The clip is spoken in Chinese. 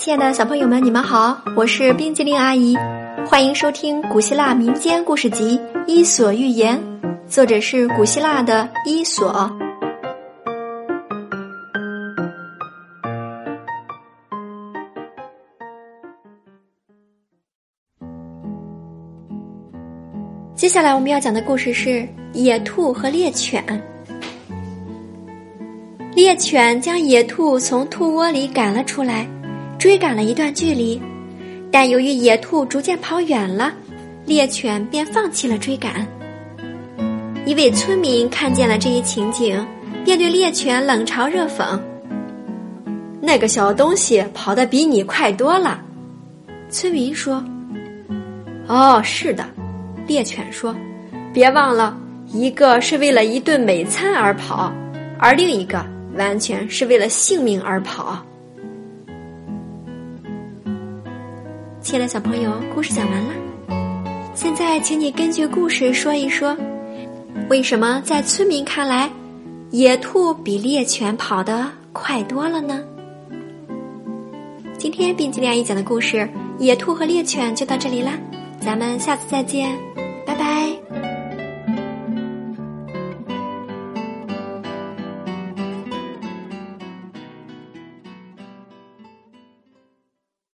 亲爱的小朋友们，你们好，我是冰激凌阿姨，欢迎收听古希腊民间故事集《伊索寓言》，作者是古希腊的伊索。接下来我们要讲的故事是野兔和猎犬。猎犬将野兔从兔窝里赶了出来。追赶了一段距离，但由于野兔逐渐跑远了，猎犬便放弃了追赶。一位村民看见了这一情景，便对猎犬冷嘲热讽：“那个小东西跑得比你快多了。”村民说：“哦，是的。”猎犬说：“别忘了，一个是为了一顿美餐而跑，而另一个完全是为了性命而跑。”亲爱的小朋友，故事讲完了。现在，请你根据故事说一说，为什么在村民看来，野兔比猎犬跑得快多了呢？今天冰激凌阿姨讲的故事《野兔和猎犬》就到这里啦，咱们下次再见，拜拜。